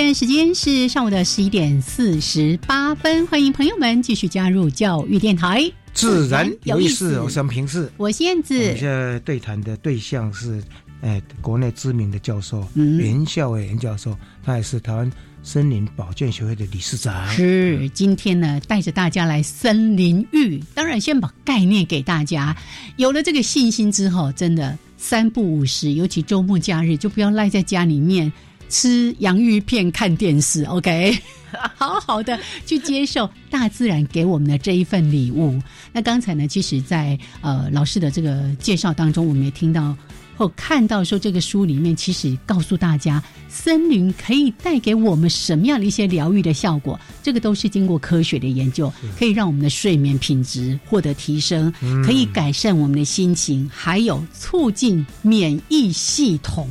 现在时间是上午的十一点四十八分，欢迎朋友们继续加入教育电台，自然有意思，我是平视，我是燕子。我们现在对谈的对象是，哎，国内知名的教授袁孝伟袁教授，他也是台湾森林保健学会的理事长。是，今天呢，带着大家来森林浴，当然先把概念给大家，有了这个信心之后，真的三不五时，尤其周末假日，就不要赖在家里面。吃洋芋片看电视，OK，好好的去接受大自然给我们的这一份礼物。那刚才呢，其实，在呃老师的这个介绍当中，我们也听到。或看到说这个书里面其实告诉大家，森林可以带给我们什么样的一些疗愈的效果，这个都是经过科学的研究，可以让我们的睡眠品质获得提升，可以改善我们的心情，还有促进免疫系统。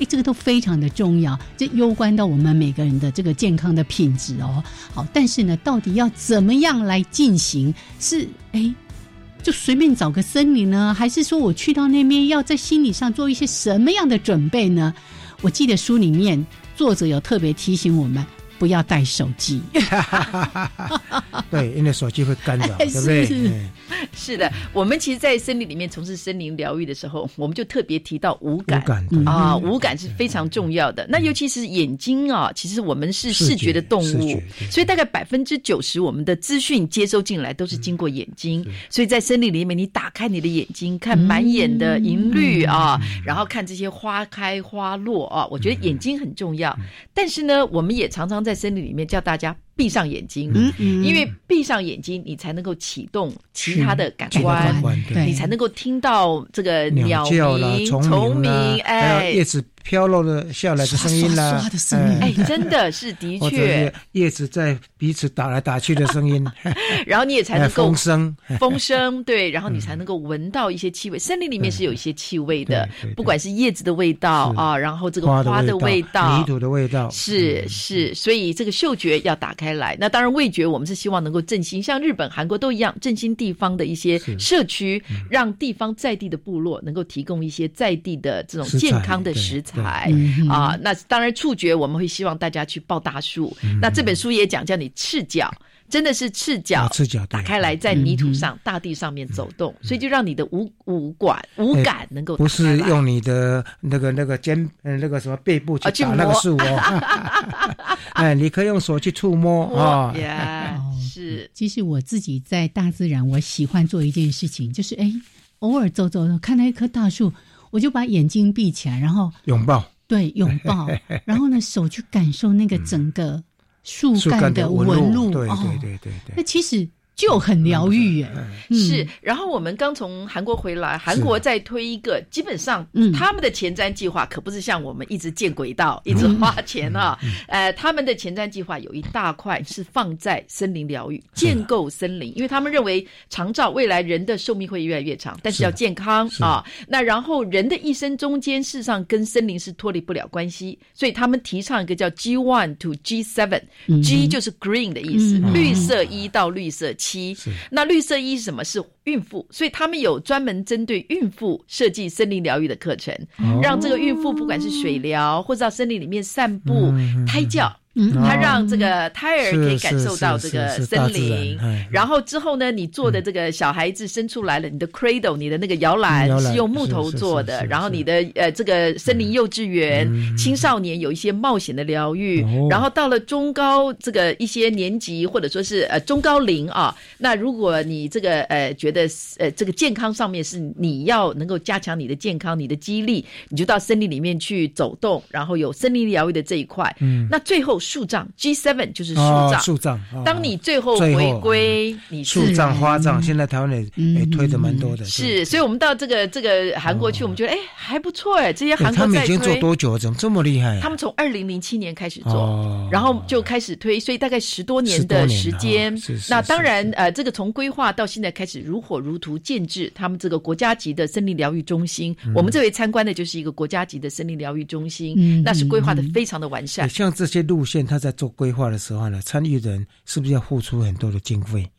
哎，这个都非常的重要，这攸关到我们每个人的这个健康的品质哦。好，但是呢，到底要怎么样来进行？是哎。就随便找个森林呢，还是说我去到那边要在心理上做一些什么样的准备呢？我记得书里面作者有特别提醒我们。不要带手机，对，因为手机会干扰，对不对？是。的，我们其实，在森林里面从事森林疗愈的时候，我们就特别提到五感。啊，五感是非常重要的。那尤其是眼睛啊，其实我们是视觉的动物，所以大概百分之九十我们的资讯接收进来都是经过眼睛。所以在森林里面，你打开你的眼睛，看满眼的银绿啊，然后看这些花开花落啊，我觉得眼睛很重要。但是呢，我们也常常在。在森林里面叫大家闭上眼睛，嗯嗯，因为闭上眼睛，你才能够启动其他的感官，你才能够听到这个鸟鸣、虫鸣，哎，叶子。飘落的下来的声音啦，哎，真的是的确，叶子在彼此打来打去的声音，然后你也才能够风声，风声对，然后你才能够闻到一些气味。森林里面是有一些气味的，不管是叶子的味道啊，然后这个花的味道、泥土的味道，是是，所以这个嗅觉要打开来。那当然味觉，我们是希望能够振兴，像日本、韩国都一样，振兴地方的一些社区，让地方在地的部落能够提供一些在地的这种健康的食材。材啊，那当然触觉我们会希望大家去抱大树。那这本书也讲叫你赤脚，真的是赤脚，赤脚打开来在泥土上、大地上面走动，所以就让你的五五感五感能够不是用你的那个那个肩呃那个什么背部去打那个树哦，哎，你可以用手去触摸啊。是，其实我自己在大自然，我喜欢做一件事情，就是哎，偶尔走走，看到一棵大树。我就把眼睛闭起来，然后拥抱，对，拥抱，然后呢，手去感受那个整个树干的纹路，对对对对对，那其实。就很疗愈耶，是。然后我们刚从韩国回来，韩国在推一个，基本上他们的前瞻计划可不是像我们一直建轨道、一直花钱啊。呃，他们的前瞻计划有一大块是放在森林疗愈、建构森林，因为他们认为长照未来人的寿命会越来越长，但是要健康啊。那然后人的一生中间，事实上跟森林是脱离不了关系，所以他们提倡一个叫 G One to G Seven，G 就是 Green 的意思，绿色一到绿色七。那绿色一是什么？是孕妇，所以他们有专门针对孕妇设计森林疗愈的课程，让这个孕妇不管是水疗或者到森林里面散步、胎教。嗯，它让这个胎儿可以感受到这个森林，然后之后呢，你做的这个小孩子生出来了，你的 cradle，你的那个摇篮是用木头做的，然后你的呃这个森林幼稚园青少年有一些冒险的疗愈，然后到了中高这个一些年级或者说是呃中高龄啊，那如果你这个呃觉得呃这个健康上面是你要能够加强你的健康、你的肌力，你就到森林里面去走动，然后有森林疗愈的这一块，嗯，那最后。树葬 G seven 就是树葬，树葬。当你最后回归，你树葬花葬，现在台湾也也推的蛮多的。是，所以我们到这个这个韩国去，我们觉得哎还不错哎，这些韩国他们已经做多久？怎么这么厉害？他们从二零零七年开始做，然后就开始推，所以大概十多年的时间。那当然呃，这个从规划到现在开始如火如荼建制他们这个国家级的森林疗愈中心。我们这位参观的就是一个国家级的森林疗愈中心，那是规划的非常的完善。像这些路。现他在做规划的时候呢，参与人是不是要付出很多的经费？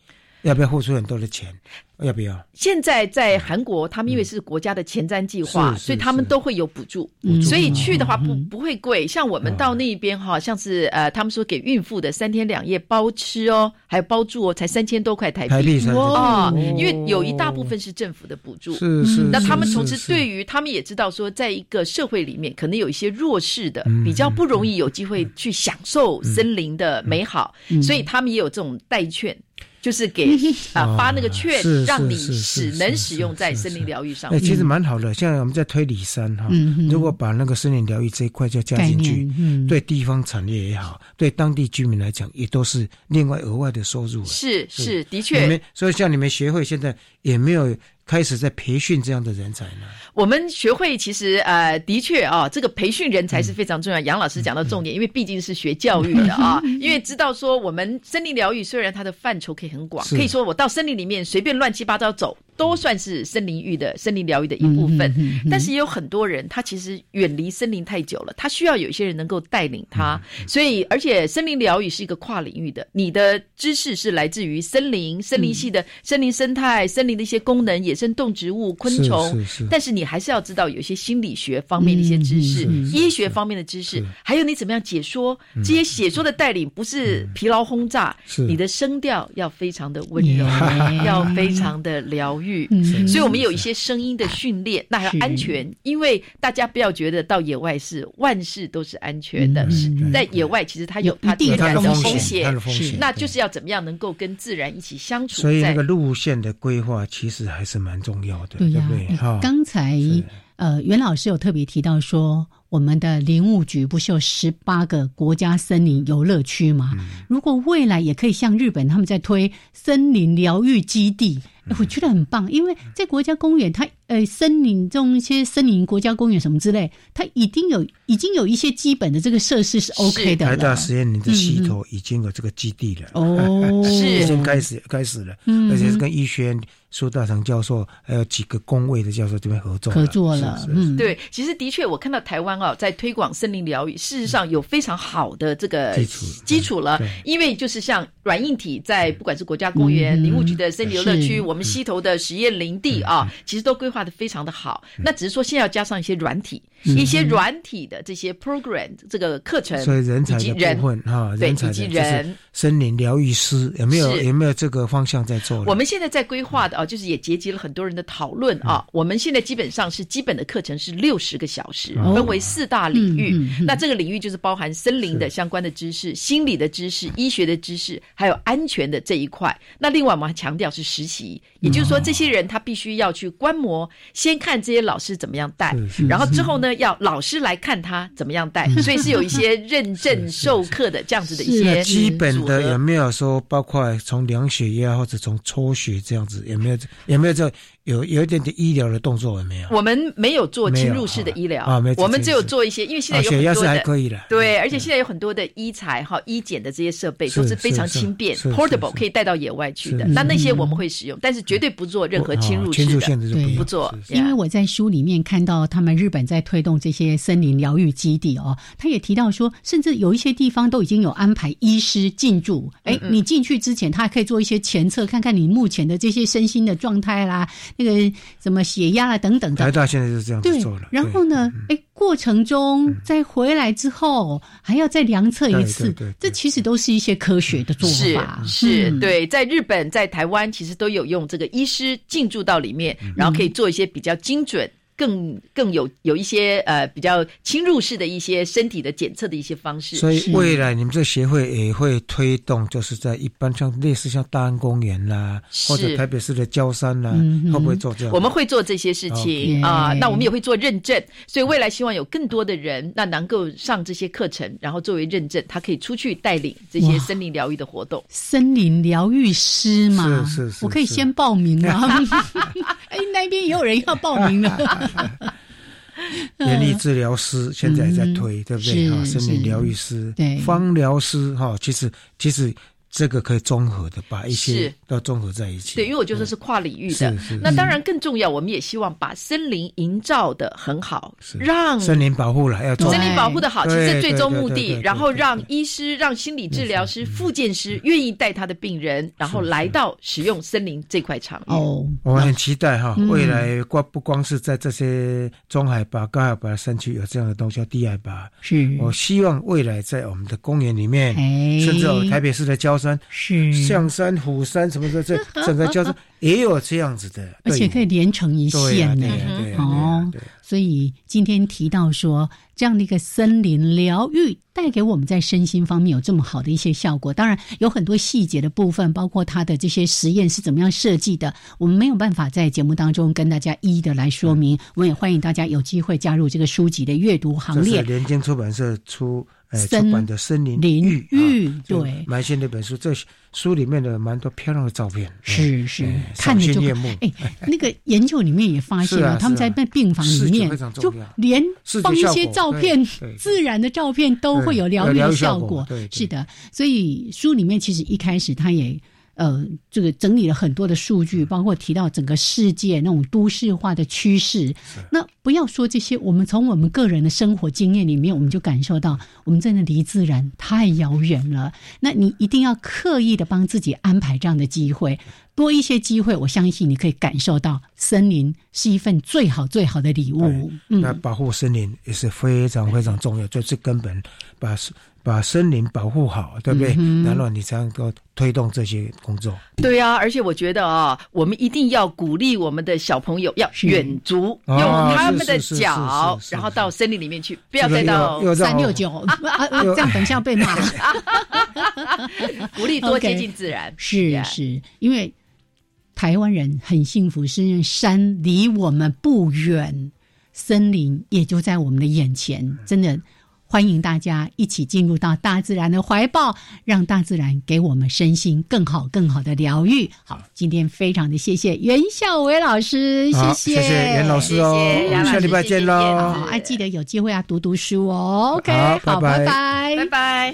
要不要付出很多的钱？要不要？现在在韩国，他们因为是国家的前瞻计划，所以他们都会有补助，所以去的话不不会贵。像我们到那边哈，像是呃，他们说给孕妇的三天两夜包吃哦，还有包住哦，才三千多块台币哦。因为有一大部分是政府的补助，是是。那他们同时对于他们也知道说，在一个社会里面，可能有一些弱势的，比较不容易有机会去享受森林的美好，所以他们也有这种代券。就是给 啊发那个券，让你使能使用在森林疗愈上。哎，其实蛮好的。现在我们在推理山哈，如果把那个森林疗愈这一块就加进去，对地方产业也好，对当地居民来讲，也都是另外额外的收入。是是，的确。所以像你们协会现在也没有。开始在培训这样的人才呢？我们学会其实呃，的确啊，这个培训人才是非常重要。杨老师讲到重点，因为毕竟是学教育的啊，因为知道说我们森林疗愈虽然它的范畴可以很广，可以说我到森林里面随便乱七八糟走。都算是森林域的森林疗愈的一部分，但是也有很多人他其实远离森林太久了，他需要有一些人能够带领他。所以，而且森林疗愈是一个跨领域的，你的知识是来自于森林、森林系的森林生态、森林的一些功能、野生动植物、昆虫。但是你还是要知道有一些心理学方面的一些知识、医学方面的知识，还有你怎么样解说这些解说的带领，不是疲劳轰炸，你的声调要非常的温柔，要非常的疗。愈，所以我们有一些声音的训练，那还要安全，因为大家不要觉得到野外是万事都是安全的，是在野外其实它有它天然的风险，是，那就是要怎么样能够跟自然一起相处。所以那个路线的规划其实还是蛮重要的，对不对？刚才呃，袁老师有特别提到说，我们的林务局不是有十八个国家森林游乐区吗？如果未来也可以像日本他们在推森林疗愈基地。我觉得很棒，因为在国家公园，它呃森林中一些森林国家公园什么之类，它一定有已经有一些基本的这个设施是 OK 的台大实验林的系统已经有这个基地了，哦，是 已经开始开始了，而且是跟医学院苏大成教授还有几个工位的教授这边合作合作了。嗯，对，其实的确，我看到台湾啊，在推广森林疗愈，事实上有非常好的这个基础基础了，因为就是像软硬体，在不管是国家公园、林务局的森林游乐区，我们溪头的实验林地啊，其实都规划的非常的好。那只是说，现在要加上一些软体，一些软体的这些 program 这个课程，所以人才的部分哈，对，以及人。森林疗愈师有没有有没有这个方向在做？我们现在在规划的啊，就是也结集了很多人的讨论啊。我们现在基本上是基本的课程是六十个小时，分为四大领域。那这个领域就是包含森林的相关的知识、心理的知识、医学的知识，还有安全的这一块。那另外我们还强调是实习，也就是说这些人他必须要去观摩，先看这些老师怎么样带，然后之后呢要老师来看他怎么样带，所以是有一些认证授课的这样子的一些基本的有没有说包括从量血压或者从抽血这样子有没有有没有这？有有一点点医疗的动作有没有？我们没有做侵入式的医疗啊，我们只有做一些，因为现在有很多的对，而且现在有很多的医材哈、医检的这些设备都是非常轻便，portable 可以带到野外去的。那那些我们会使用，但是绝对不做任何侵入式的，不做。因为我在书里面看到他们日本在推动这些森林疗愈基地哦，他也提到说，甚至有一些地方都已经有安排医师进驻。哎，你进去之前，他还可以做一些前测，看看你目前的这些身心的状态啦。那个什么血压啊等等的，台大现在就是这样子做了。然后呢，哎，过程中再回来之后还要再量测一次，这其实都是一些科学的做法。是，对，在日本、在台湾其实都有用这个医师进驻到里面，然后可以做一些比较精准。更更有有一些呃比较侵入式的一些身体的检测的一些方式，所以未来你们这个协会也会推动，就是在一般像类似像大安公园啦，或者台北市的礁山啦，会不会做这样？我们会做这些事情啊，那我们也会做认证，所以未来希望有更多的人那能够上这些课程，然后作为认证，他可以出去带领这些森林疗愈的活动。森林疗愈师嘛，是是是，我可以先报名啊。哎，那边也有人要报名了。园艺治疗师现在在推，对不对？哈，生命疗愈师、对芳疗师，哈，其实其实。这个可以综合的，把一些都综合在一起。对，因为我觉得是跨领域的。那当然更重要，我们也希望把森林营造的很好，让森林保护了要森林保护的好，其实最终目的，然后让医师、让心理治疗师、复健师愿意带他的病人，然后来到使用森林这块场域。哦，我很期待哈，未来光不光是在这些中海拔、高海拔山区有这样的东西，低海拔。是我希望未来在我们的公园里面，甚至台北市的郊。山是象山、虎山什么的，这整个叫做也有这样子的，而且可以连成一线呢。哦，所以今天提到说，这样的一个森林疗愈带给我们在身心方面有这么好的一些效果。当然有很多细节的部分，包括它的这些实验是怎么样设计的，我们没有办法在节目当中跟大家一一的来说明。我们也欢迎大家有机会加入这个书籍的阅读行列。联经出版社出。出版的森林林域，对，埋线那本书，这书里面的蛮多漂亮的照片，是是，看着就哎，那个研究里面也发现了，他们在那病房里面，就连放一些照片，自然的照片都会有疗愈的效果，是的，所以书里面其实一开始他也。呃，这个整理了很多的数据，包括提到整个世界那种都市化的趋势。那不要说这些，我们从我们个人的生活经验里面，我们就感受到，我们真的离自然太遥远了。那你一定要刻意的帮自己安排这样的机会。多一些机会，我相信你可以感受到森林是一份最好最好的礼物。那保护森林也是非常非常重要，就是根本，把把森林保护好，对不对？然后你才能够推动这些工作。对啊，而且我觉得啊，我们一定要鼓励我们的小朋友要远足，用他们的脚，然后到森林里面去，不要再到三六九，这样等一下被骂。鼓励多接近自然，是是，因为。台湾人很幸福，是因为山离我们不远，森林也就在我们的眼前，真的。欢迎大家一起进入到大自然的怀抱，让大自然给我们身心更好、更好的疗愈。好，今天非常的谢谢袁孝伟老师，谢谢谢谢袁老师哦，下礼拜见喽。好，啊记得有机会要读读书哦。OK，好，拜拜拜拜。